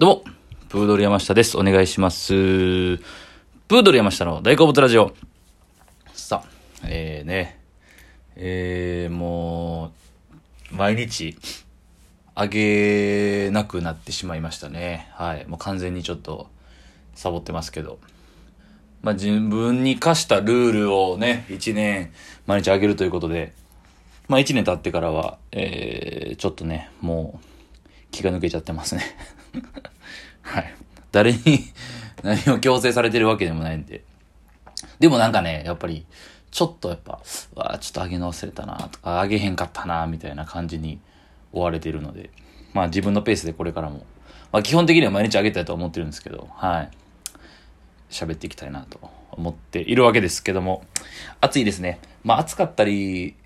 どうも、プードル山下です。お願いします。プードル山下の大好物ラジオ。さあ、えーね、えー、もう、毎日、あげなくなってしまいましたね。はい。もう完全にちょっと、サボってますけど。まあ、自分に課したルールをね、一年、毎日あげるということで、まあ、一年経ってからは、えー、ちょっとね、もう、気が抜けちゃってますね。はい。誰に 何を強制されてるわけでもないんで。でもなんかね、やっぱり、ちょっとやっぱ、わあちょっとあげの忘れたなとか、あげへんかったなみたいな感じに追われてるので、まあ自分のペースでこれからも、まあ基本的には毎日あげたいと思ってるんですけど、はい。喋っていきたいなと思っているわけですけども、暑いですね。まあ暑かったり、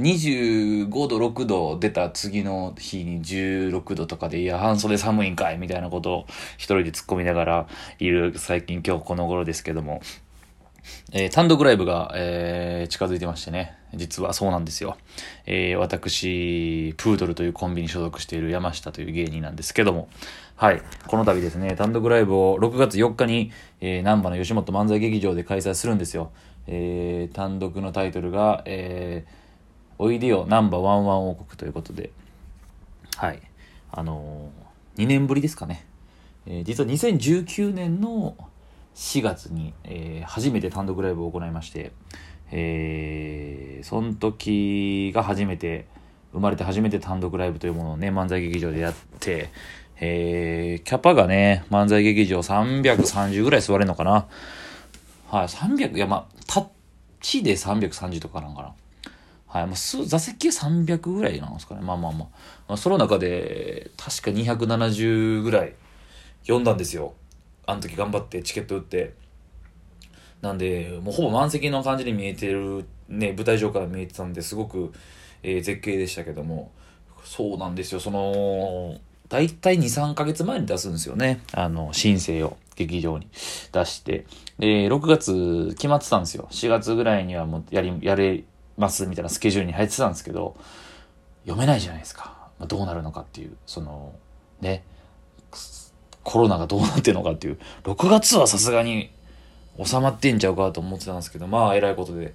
25度、6度出た次の日に16度とかで、いや、半袖寒いんかいみたいなことを一人で突っ込みながらいる最近今日この頃ですけども、えー、単独ライブが、えー、近づいてましてね。実はそうなんですよ。えー、私、プードルというコンビに所属している山下という芸人なんですけども、はい。この度ですね、単独ライブを6月4日に、えー、南波の吉本漫才劇場で開催するんですよ。えー、単独のタイトルが、えー、おいでよナンバーワンワン王国ということで、はい。あのー、2年ぶりですかね。えー、実は2019年の4月に、えー、初めて単独ライブを行いまして、えー、その時が初めて、生まれて初めて単独ライブというものをね、漫才劇場でやって、えー、キャパがね、漫才劇場330ぐらい座れるのかな。はい、300、いや、まあ、タッチで330とかなんかな。はい。まあ、座席300ぐらいなんですかね。まあまあまあ。まあ、その中で、確か270ぐらい読んだんですよ。あの時頑張ってチケット売って。なんで、もうほぼ満席の感じに見えてる、ね、舞台上から見えてたんで、すごく、えー、絶景でしたけども、そうなんですよ。その、大体2、3ヶ月前に出すんですよね。あの、申請を劇場に出して。で、6月決まってたんですよ。4月ぐらいにはもうやり、やれ、ますみたいなスケジュールに入ってたんですけど、読めないじゃないですか。まあ、どうなるのかっていう、その、ね、コロナがどうなってんのかっていう、6月はさすがに収まってんちゃうかと思ってたんですけど、まあ、えらいことで、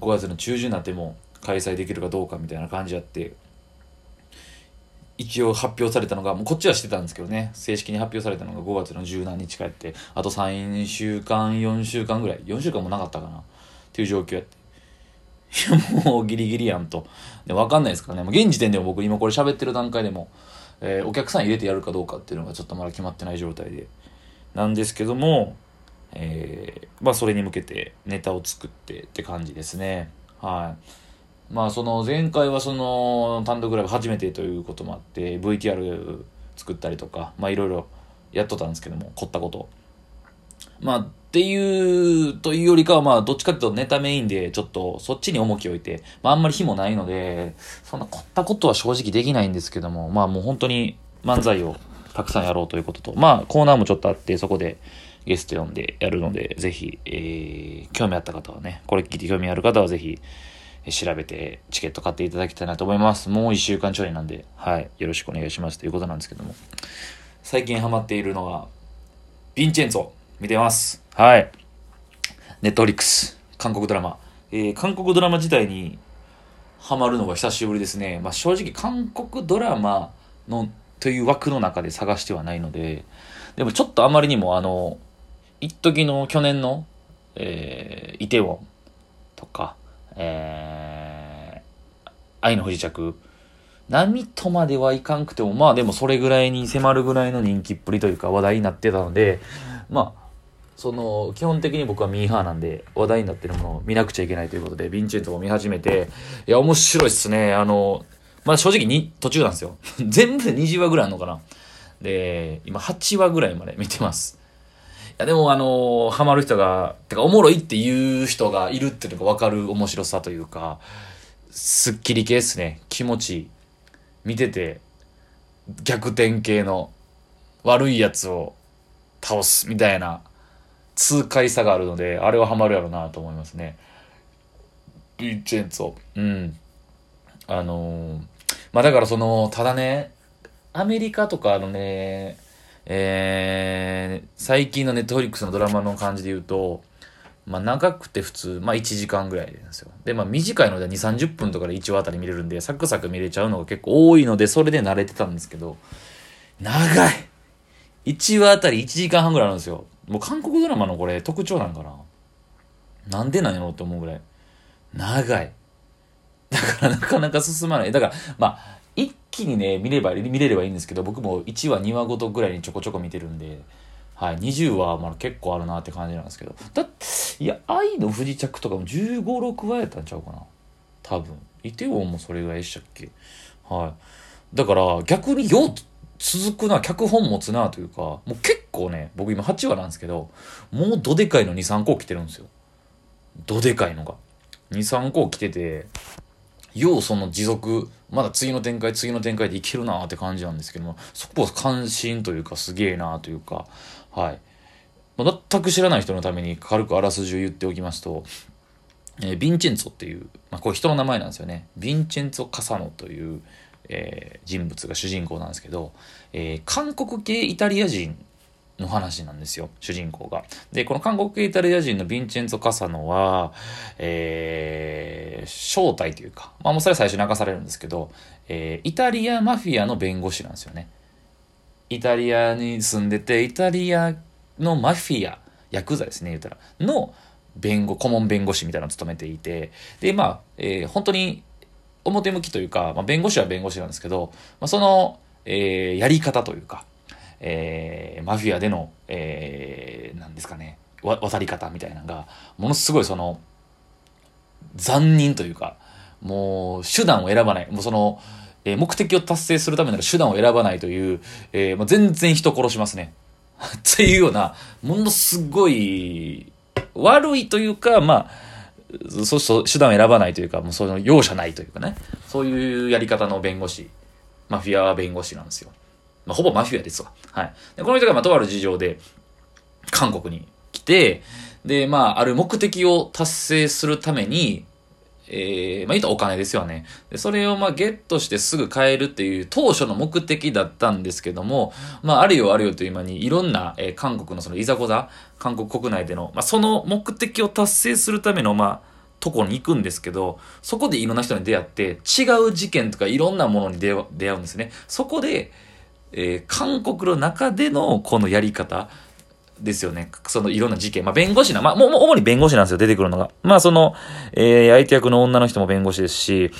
5月の中旬になっても開催できるかどうかみたいな感じやって、一応発表されたのが、もうこっちはしてたんですけどね、正式に発表されたのが5月の十何日帰って、あと3週間、4週間ぐらい、4週間もなかったかな、っていう状況やって。いや、もうギリギリやんと。で、わかんないですからね。現時点でも僕今これ喋ってる段階でも、えー、お客さん入れてやるかどうかっていうのがちょっとまだ決まってない状態で。なんですけども、えー、まあそれに向けてネタを作ってって感じですね。はい。まあその前回はその単独ライブ初めてということもあって VTR 作ったりとか、まあいろいろやっとったんですけども、凝ったこと。まあ、っていう、というよりかは、まあ、どっちかっていうとネタメインで、ちょっと、そっちに重きを置いて、まあ、あんまり日もないので、そんな凝ったことは正直できないんですけども、まあ、もう本当に漫才をたくさんやろうということと、まあ、コーナーもちょっとあって、そこでゲスト呼んでやるので、ぜひ、えー、興味あった方はね、これ聞いて興味ある方はぜひ、調べてチケット買っていただきたいなと思います。もう一週間ちょいなんで、はい、よろしくお願いしますということなんですけども、最近ハマっているのは、ヴィンチェンツォ。見てます。はい。ネットフリックス、韓国ドラマ。えー、韓国ドラマ自体にハマるのが久しぶりですね。まあ、正直韓国ドラマのという枠の中で探してはないので、でもちょっとあまりにもあの、一時の去年の、えー、イテウォンとか、えー、愛の不時着、波とまではいかんくても、まあでもそれぐらいに迫るぐらいの人気っぷりというか話題になってたので、まあ、その、基本的に僕はミーハーなんで、話題になってるものを見なくちゃいけないということで、ヴィンチェントを見始めて、いや、面白いっすね。あの、まあ正直に途中なんですよ。全部で20話ぐらいあるのかな。で、今8話ぐらいまで見てます。いや、でもあの、ハマる人が、てかおもろいっていう人がいるっていうのがわかる面白さというか、すっきり系っすね。気持ち。見てて、逆転系の悪いやつを倒すみたいな痛快さがあるので、あれはハマるやろうなと思いますね。ビンチェンツォ。うん。あのー、まあだからその、ただね、アメリカとかのね、えー、最近のネットフリックスのドラマの感じで言うと、まあ長くて普通、まあ1時間ぐらいなんですよ。で、まあ短いので2、30分とかで1話あたり見れるんで、サクサク見れちゃうのが結構多いので、それで慣れてたんですけど、長い !1 話あたり1時間半ぐらいあるんですよ。もう韓国ドラマのこれ特徴なんかな？なんでなんやろうって思うぐらい。長い。だからなかなか進まない。だから、まあ、一気にね、見れば、見れればいいんですけど、僕も1話、2話ごとぐらいにちょこちょこ見てるんで、はい、20話まだ結構あるなって感じなんですけど。だって、いや、愛の不時着とかも15、6話やったんちゃうかな。多分。イテウォンもそれぐらいでしたっけ？はい。だから、逆によう続くな、脚本持つなというか、もう結構ね、僕今8話なんですけど、もうどでかいの2、3個来てるんですよ。どでかいのが。2、3個来てて、ようその持続、まだ次の展開、次の展開でいけるなって感じなんですけども、そこは関心というかすげえなというか、はい。まあ、全く知らない人のために軽くあらすじを言っておきますと、えー、ヴィンチェンツォっていう、まあ、これ人の名前なんですよね。ヴィンチェンツォ・カサノという、えー、人物が主人公なんですけど、えー、韓国系イタリア人の話なんですよ、主人公が。で、この韓国イタリア人のヴィンチェンツォ・カサノは、えー、正体というか、まあもうそれは最初に明かされるんですけど、えー、イタリアマフィアの弁護士なんですよね。イタリアに住んでて、イタリアのマフィア、ヤクザですね、言うたら、の弁護、顧問弁護士みたいなのを務めていて、で、まあ、えー、本当に表向きというか、まあ、弁護士は弁護士なんですけど、まあ、その、えー、やり方というか、えー、マフィアでの、えー、なんですかね、渡り方みたいなのが、ものすごいその、残忍というか、もう手段を選ばない。もうその、えー、目的を達成するためなら手段を選ばないという、えー、もう全然人殺しますね。っていうような、ものすごい、悪いというか、まあ、そうそう、手段を選ばないというか、もうその容赦ないというかね、そういうやり方の弁護士、マフィア弁護士なんですよ。まあ、ほぼマフィアですわ。はい。で、この人が、まあ、とある事情で、韓国に来て、で、まあ、ある目的を達成するために、えー、まあ、言うとお金ですよね。で、それをまあ、ゲットしてすぐ買えるっていう当初の目的だったんですけども、まあ、あるよあるよという間に、いろんな、えー、韓国のそのいざこざ、韓国国内での、まあ、その目的を達成するための、まあ、とこに行くんですけど、そこでいろんな人に出会って、違う事件とかいろんなものに出会うんですね。そこで、えー、韓国の中でのこのやり方ですよね。そのいろんな事件。まあ、弁護士な、まあ、もう、主に弁護士なんですよ、出てくるのが。まあ、その、えー、相手役の女の人も弁護士ですし、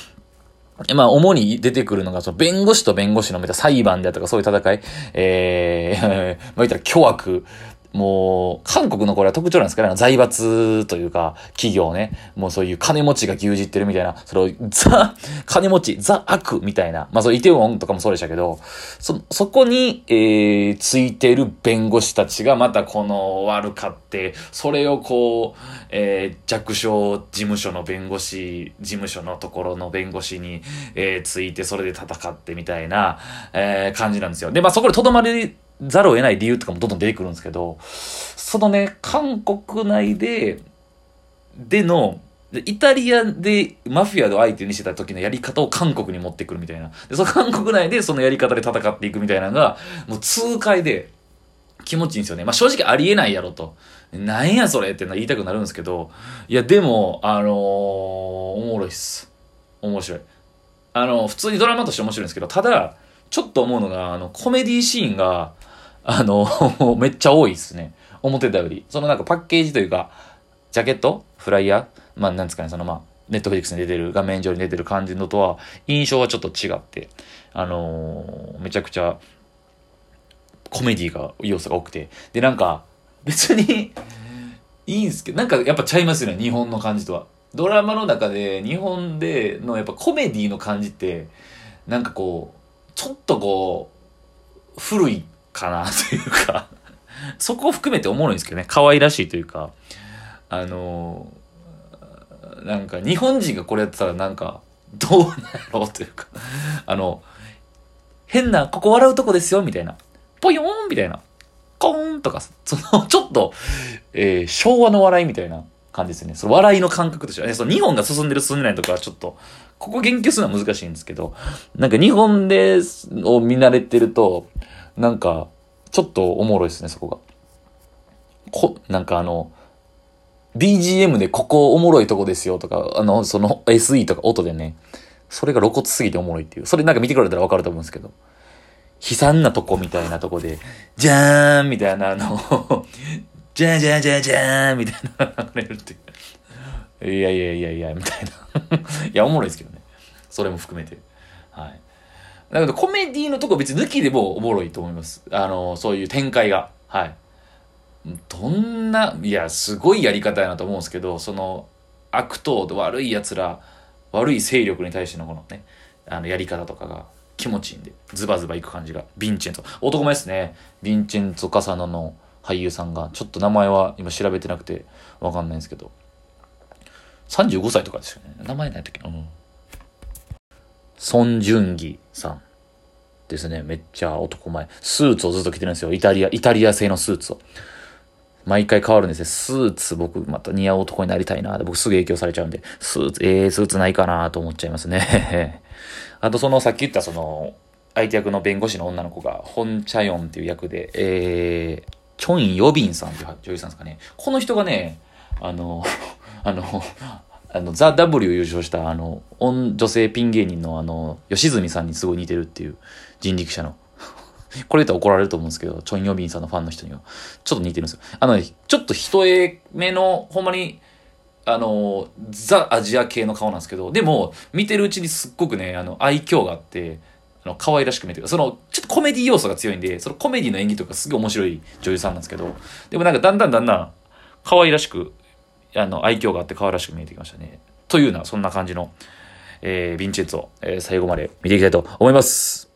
まあ、主に出てくるのが、その、弁護士と弁護士のめた裁判であったか、そういう戦い、えー、まあ、言ったら巨悪もう、韓国のこれは特徴なんですかね財閥というか、企業ね。もうそういう金持ちが牛耳ってるみたいな、それを、ザ、金持ち、ザ悪みたいな。まあそう、イテウォンとかもそうでしたけど、そ、そこに、えー、ついてる弁護士たちがまたこの悪かって、それをこう、えー、弱小事務所の弁護士、事務所のところの弁護士に、えー、ついて、それで戦ってみたいな、えー、感じなんですよ。で、まあそこでとどまり、ざるを得ない理由とかもどんどん出てくるんですけど、そのね、韓国内で、での、イタリアでマフィアを相手にしてた時のやり方を韓国に持ってくるみたいな。で、その韓国内でそのやり方で戦っていくみたいなのが、もう痛快で気持ちいいんですよね。まあ正直ありえないやろと。なんやそれって言いたくなるんですけど、いやでも、あのー、おもろいっす。面白い。あの、普通にドラマとして面白いんですけど、ただ、ちょっと思うのが、あの、コメディシーンが、あの めっちゃ多いですね。思ってたより。そのなんかパッケージというか、ジャケット？フライヤー？まあなんですかね、そのまあ、ネットフリックスに出てる、画面上に出てる感じのとは、印象はちょっと違って、あのー、めちゃくちゃ、コメディが、要素が多くて。で、なんか、別にいいんすけど、なんかやっぱちゃいますよね、日本の感じとは。ドラマの中で、日本でのやっぱコメディの感じって、なんかこう、ちょっとこう、古いかなというか そこを含めておもろいんですけどね、可愛らしいというか、あのー、なんか日本人がこれやってたらなんか、どうなろうというかあの、変な、ここ笑うとこですよ、みたいな。ぽよーんみたいな。コーンとか、その、ちょっと、えー、昭和の笑いみたいな。感じですね。その笑いの感覚としてはね、その日本が進んでる進んでないとかはちょっと、ここ言及するのは難しいんですけど、なんか日本で、を見慣れてると、なんか、ちょっとおもろいですね、そこが。こ、なんかあの、BGM でここおもろいとこですよとか、あの、その SE とか音でね、それが露骨すぎておもろいっていう。それなんか見てくれたらわかると思うんですけど。悲惨なとこみたいなとこで、じゃーんみたいなあのじゃーじゃーじゃーじゃーんみたいな流れるって。いやいやいやいや、みたいないや、おもろいですけどね。それも含めて。はい。だけどコメディのとこ別に抜きでもおもろいと思います。あの、そういう展開が。はい。どんな、いや、すごいやり方やなと思うんですけど、その、悪党と、悪い奴ら、悪い勢力に対してのこのね、あの、やり方とかが気持ちいいんで、ズバズバいく感じが。ヴィンチェンツ。男前ですね。ヴィンチェンツォ・カサノの俳優さんが、ちょっと名前は今調べてなくてわかんないんですけど、35歳とかですよね。名前何やったっけ？なうん。ソン・ジュンギさんですね。めっちゃ男前。スーツをずっと着てるんですよ。イタリア、イタリア製のスーツを。毎回変わるんですよ。スーツ僕また似合う男になりたいな。僕すぐ影響されちゃうんで、スーツ、ええー、スーツないかなと思っちゃいますね。あとそのさっき言ったその、相手役の弁護士の女の子が、ホン・チャヨンっていう役で、えー、チョン・ヨビンさんっていう女優さんですかね。この人がね、あの、あの、あの、ザ・ W 優勝した、あの、女性ピン芸人のあの、吉住さんにすごい似てるっていう人力車の これ言ったら怒られると思うんですけど、チョン・ヨビンさんのファンの人には、ちょっと似てるんですよ。あのね、ちょっと一重目の、ほんまに、あの、ザ・アジア系の顔なんですけど、でも、見てるうちにすっごくね、あの、愛嬌があって、あの、可愛らしく見えてる。その、ちょっとコメディ要素が強いんで、そのコメディの演技とかすごい面白い女優さんなんですけど、でもなんかだんだんだんだん、可愛らしく、あの、愛嬌があって可愛らしく見えてきましたね。というような、そんな感じの、えー、ヴィンチェンツを、えー、最後まで見ていきたいと思います。